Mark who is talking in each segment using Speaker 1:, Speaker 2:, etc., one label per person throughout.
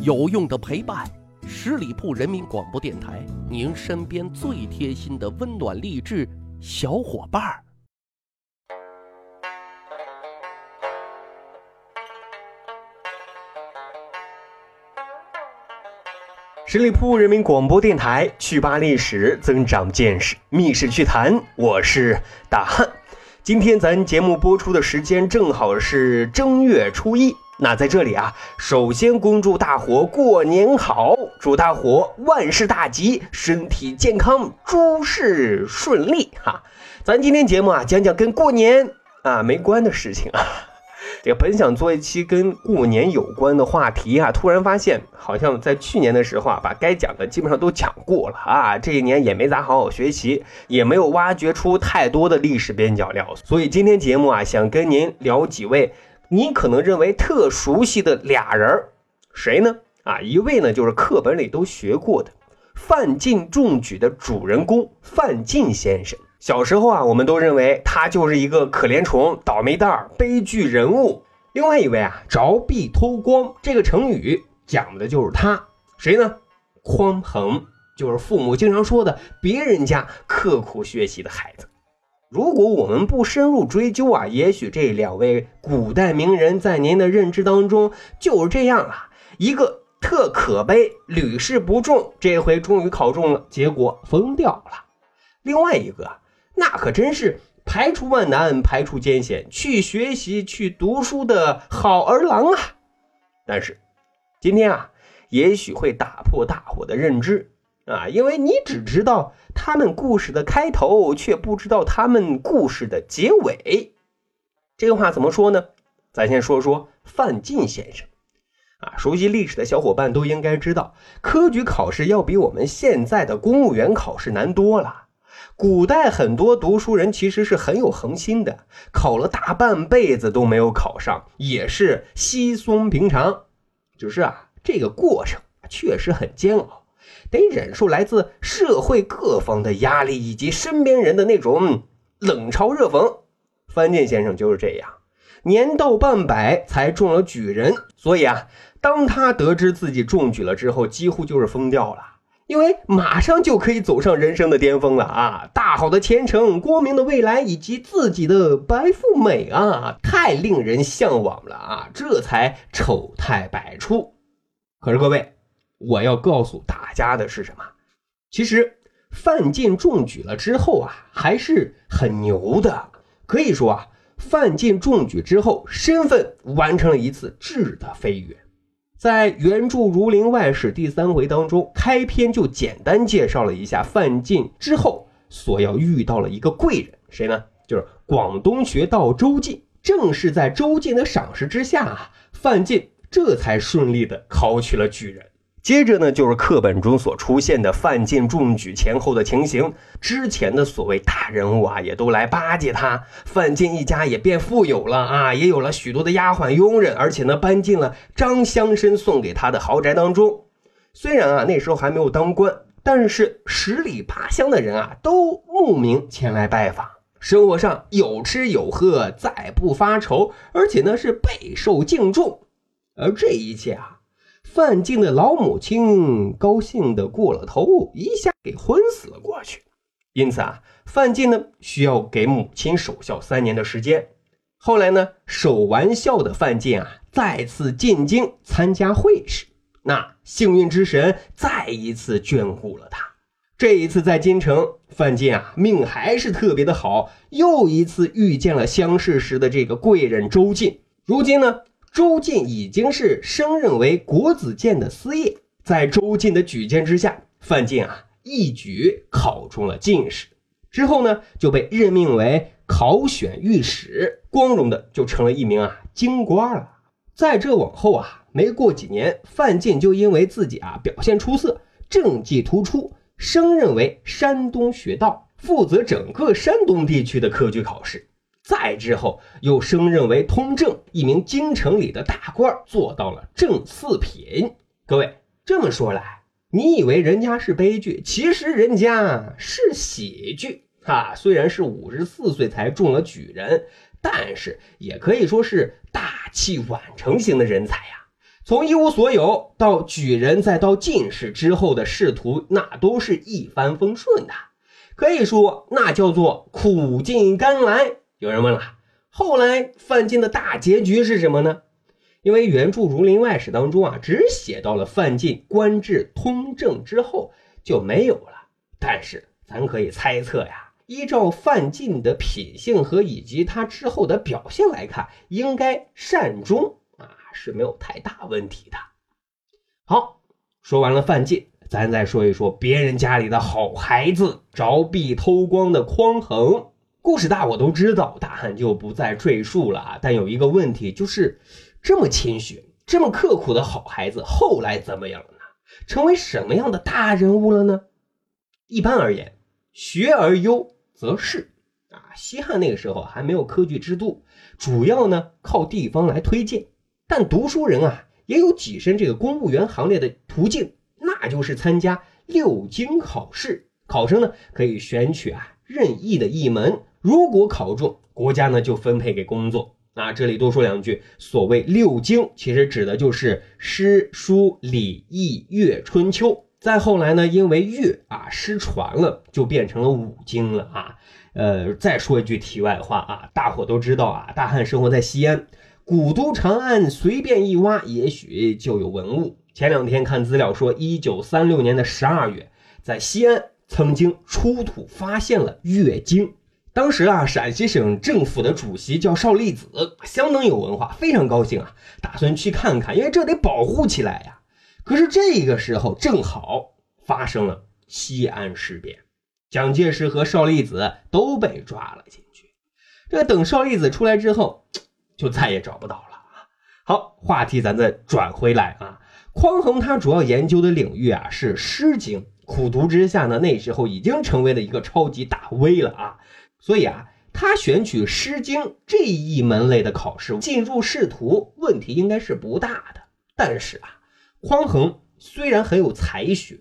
Speaker 1: 有用的陪伴，十里铺人民广播电台，您身边最贴心的温暖励志小伙伴儿。
Speaker 2: 十里铺人民广播电台，趣吧历史，增长见识，密室趣谈，我是大汉。今天咱节目播出的时间正好是正月初一，那在这里啊，首先恭祝大伙过年好，祝大伙万事大吉，身体健康，诸事顺利哈。咱今天节目啊，讲讲跟过年啊没关的事情啊。这个本想做一期跟过年有关的话题啊，突然发现好像在去年的时候啊，把该讲的基本上都讲过了啊。这一年也没咋好好学习，也没有挖掘出太多的历史边角料，所以今天节目啊，想跟您聊几位你可能认为特熟悉的俩人儿，谁呢？啊，一位呢就是课本里都学过的范进中举的主人公范进先生。小时候啊，我们都认为他就是一个可怜虫、倒霉蛋、悲剧人物。另外一位啊，着壁偷光这个成语讲的就是他，谁呢？匡衡，就是父母经常说的别人家刻苦学习的孩子。如果我们不深入追究啊，也许这两位古代名人在您的认知当中就是这样了：一个特可悲，屡试不中，这回终于考中了，结果疯掉了；另外一个。那可真是排除万难、排除艰险去学习、去读书的好儿郎啊！但是今天啊，也许会打破大伙的认知啊，因为你只知道他们故事的开头，却不知道他们故事的结尾。这个话怎么说呢？咱先说说范进先生啊，熟悉历史的小伙伴都应该知道，科举考试要比我们现在的公务员考试难多了。古代很多读书人其实是很有恒心的，考了大半辈子都没有考上，也是稀松平常。只是啊，这个过程确实很煎熬，得忍受来自社会各方的压力以及身边人的那种冷嘲热讽。范进先生就是这样，年到半百才中了举人，所以啊，当他得知自己中举了之后，几乎就是疯掉了。因为马上就可以走上人生的巅峰了啊！大好的前程、光明的未来以及自己的白富美啊，太令人向往了啊！这才丑态百出。可是各位，我要告诉大家的是什么？其实范进中举了之后啊，还是很牛的。可以说啊，范进中举之后，身份完成了一次质的飞跃。在原著《儒林外史》第三回当中，开篇就简单介绍了一下范进之后所要遇到了一个贵人，谁呢？就是广东学道周进。正是在周进的赏识之下啊，范进这才顺利的考取了举人。接着呢，就是课本中所出现的范进中举前后的情形。之前的所谓大人物啊，也都来巴结他，范进一家也变富有了啊，也有了许多的丫鬟佣人，而且呢，搬进了张乡绅送给他的豪宅当中。虽然啊，那时候还没有当官，但是十里八乡的人啊，都慕名前来拜访，生活上有吃有喝，再不发愁，而且呢，是备受敬重。而这一切啊。范进的老母亲高兴的过了头，一下给昏死了过去。因此啊，范进呢需要给母亲守孝三年的时间。后来呢，守完孝的范进啊，再次进京参加会试。那幸运之神再一次眷顾了他。这一次在京城，范进啊命还是特别的好，又一次遇见了乡试时的这个贵人周进。如今呢？周进已经是升任为国子监的司业，在周进的举荐之下，范进啊一举考中了进士，之后呢就被任命为考选御史，光荣的就成了一名啊京官了。在这往后啊，没过几年，范进就因为自己啊表现出色，政绩突出，升任为山东学道，负责整个山东地区的科举考试。再之后，又升任为通政，一名京城里的大官，做到了正四品。各位这么说来，你以为人家是悲剧，其实人家是喜剧啊！虽然是五十四岁才中了举人，但是也可以说是大器晚成型的人才呀。从一无所有到举人，再到进士之后的仕途，那都是一帆风顺的，可以说那叫做苦尽甘来。有人问了，后来范进的大结局是什么呢？因为原著《儒林外史》当中啊，只写到了范进官至通政之后就没有了。但是咱可以猜测呀，依照范进的品性和以及他之后的表现来看，应该善终啊。是没有太大问题的。好，说完了范进，咱再说一说别人家里的好孩子，凿壁偷光的匡衡。故事大我都知道，大汉就不再赘述了啊。但有一个问题，就是这么谦虚、这么刻苦的好孩子，后来怎么样了呢？成为什么样的大人物了呢？一般而言，学而优则仕啊。西汉那个时候还没有科举制度，主要呢靠地方来推荐。但读书人啊，也有跻身这个公务员行列的途径，那就是参加六经考试。考生呢可以选取啊任意的一门，如果考中，国家呢就分配给工作。那这里多说两句，所谓六经，其实指的就是诗、书、礼、易、乐、春秋。再后来呢，因为乐啊失传了，就变成了五经了啊。呃，再说一句题外话啊，大伙都知道啊，大汉生活在西安。古都长安，随便一挖，也许就有文物。前两天看资料说，一九三六年的十二月，在西安曾经出土发现了月经。当时啊，陕西省政府的主席叫邵力子，相当有文化，非常高兴啊，打算去看看，因为这得保护起来呀。可是这个时候正好发生了西安事变，蒋介石和邵力子都被抓了进去。这等邵力子出来之后。就再也找不到了啊！好，话题咱再转回来啊。匡衡他主要研究的领域啊是《诗经》，苦读之下呢，那时候已经成为了一个超级大 V 了啊。所以啊，他选取《诗经》这一门类的考试进入仕途，问题应该是不大的。但是啊，匡衡虽然很有才学，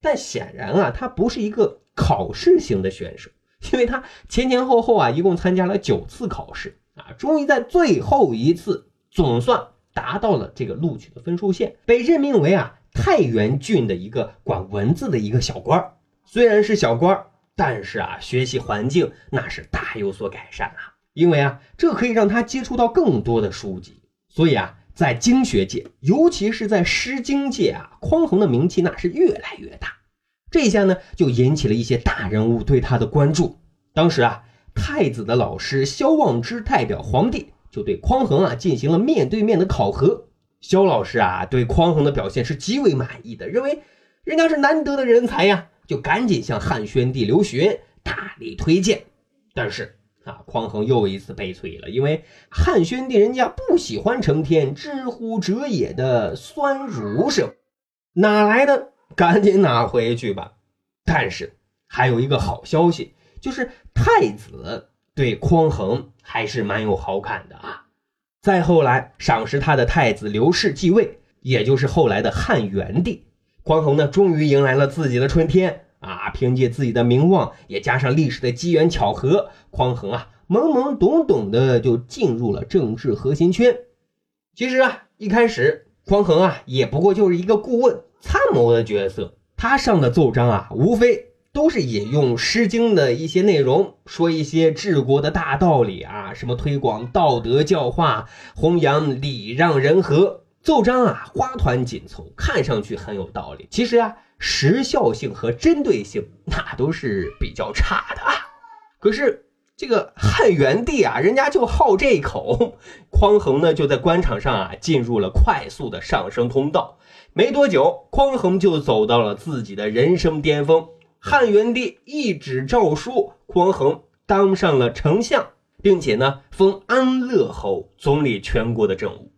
Speaker 2: 但显然啊，他不是一个考试型的选手，因为他前前后后啊，一共参加了九次考试。啊，终于在最后一次总算达到了这个录取的分数线，被任命为啊太原郡的一个管文字的一个小官虽然是小官但是啊学习环境那是大有所改善啊。因为啊这可以让他接触到更多的书籍，所以啊在经学界，尤其是在《诗经》界啊，匡衡的名气那是越来越大。这下呢就引起了一些大人物对他的关注。当时啊。太子的老师萧望之代表皇帝，就对匡衡啊进行了面对面的考核。萧老师啊对匡衡的表现是极为满意的，认为人家是难得的人才呀，就赶紧向汉宣帝刘询大力推荐。但是啊，匡衡又一次悲催了，因为汉宣帝人家不喜欢成天“知乎者也”的酸儒生，哪来的？赶紧拿回去吧。但是还有一个好消息。就是太子对匡衡还是蛮有好感的啊。再后来赏识他的太子刘氏继位，也就是后来的汉元帝。匡衡呢，终于迎来了自己的春天啊！凭借自己的名望，也加上历史的机缘巧合，匡衡啊，懵懵懂懂的就进入了政治核心圈。其实啊，一开始匡衡啊，也不过就是一个顾问、参谋的角色。他上的奏章啊，无非。都是引用《诗经》的一些内容，说一些治国的大道理啊，什么推广道德教化，弘扬礼让人和。奏章啊，花团锦簇，看上去很有道理。其实啊，时效性和针对性那都是比较差的啊。可是这个汉元帝啊，人家就好这一口，匡衡呢就在官场上啊进入了快速的上升通道。没多久，匡衡就走到了自己的人生巅峰。汉元帝一纸诏书，匡衡当上了丞相，并且呢封安乐侯，总理全国的政务。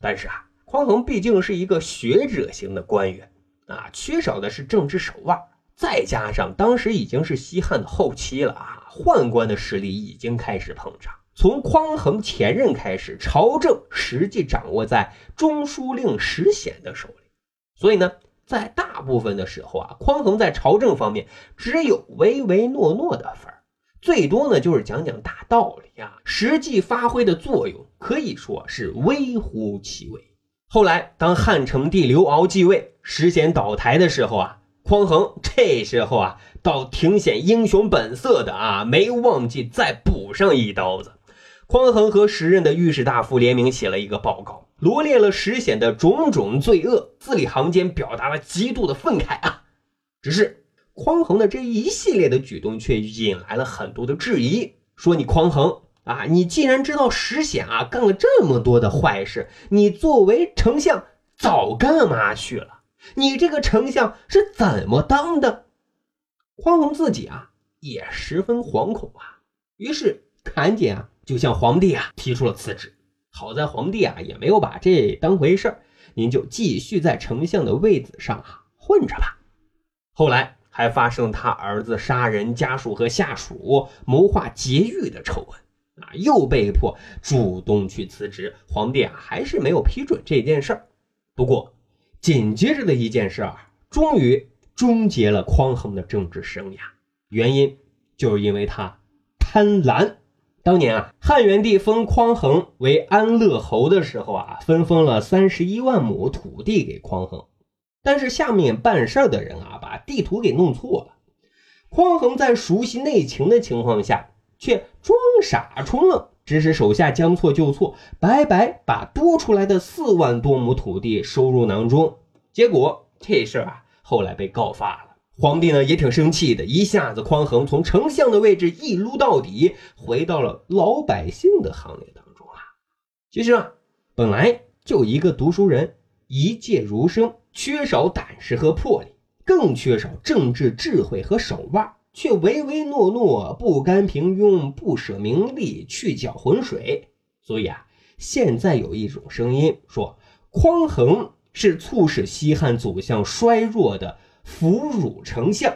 Speaker 2: 但是啊，匡衡毕竟是一个学者型的官员啊，缺少的是政治手腕。再加上当时已经是西汉的后期了啊，宦官的势力已经开始膨胀。从匡衡前任开始，朝政实际掌握在中书令石显的手里，所以呢。在大部分的时候啊，匡衡在朝政方面只有唯唯诺诺的份儿，最多呢就是讲讲大道理啊，实际发挥的作用可以说是微乎其微。后来，当汉成帝刘骜继位，石显倒台的时候啊，匡衡这时候啊，倒挺显英雄本色的啊，没忘记再补上一刀子。匡衡和时任的御史大夫联名写了一个报告，罗列了石显的种种罪恶，字里行间表达了极度的愤慨啊。只是匡衡的这一系列的举动却引来了很多的质疑，说你匡衡。啊，你既然知道石显啊干了这么多的坏事，你作为丞相早干嘛去了？你这个丞相是怎么当的？匡衡自己啊也十分惶恐啊，于是赶紧啊就向皇帝啊提出了辞职。好在皇帝啊也没有把这当回事儿，您就继续在丞相的位子上啊混着吧。后来还发生他儿子杀人家属和下属谋划劫狱的丑闻。啊，又被迫主动去辞职，皇帝啊还是没有批准这件事儿。不过紧接着的一件事啊，终于终结了匡衡的政治生涯。原因就是因为他贪婪。当年啊，汉元帝封匡衡为安乐侯的时候啊，分封了三十一万亩土地给匡衡，但是下面办事的人啊，把地图给弄错了。匡衡在熟悉内情的情况下。却装傻充愣，指使手下将错就错，白白把多出来的四万多亩土地收入囊中。结果这事儿啊，后来被告发了。皇帝呢也挺生气的，一下子匡衡从丞相的位置一撸到底，回到了老百姓的行列当中啊。其实啊，本来就一个读书人，一介儒生，缺少胆识和魄力，更缺少政治智慧和手腕。却唯唯诺诺，不甘平庸，不舍名利，去搅浑水。所以啊，现在有一种声音说，匡衡是促使西汉走向衰弱的俘虏丞相。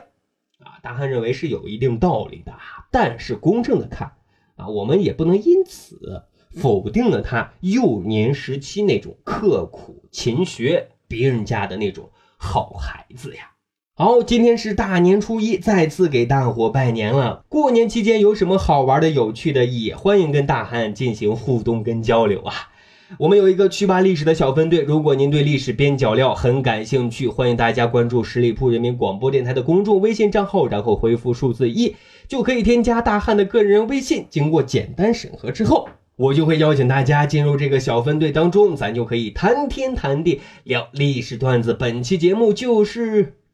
Speaker 2: 啊，大汉认为是有一定道理的。但是公正的看，啊，我们也不能因此否定了他幼年时期那种刻苦勤学、别人家的那种好孩子呀。好，今天是大年初一，再次给大伙拜年了。过年期间有什么好玩的、有趣的，也欢迎跟大汉进行互动跟交流啊。我们有一个趣吧历史的小分队，如果您对历史边角料很感兴趣，欢迎大家关注十里铺人民广播电台的公众微信账号，然后回复数字一，就可以添加大汉的个人微信。经过简单审核之后，我就会邀请大家进入这个小分队当中，咱就可以谈天谈地聊历史段子。本期节目就是。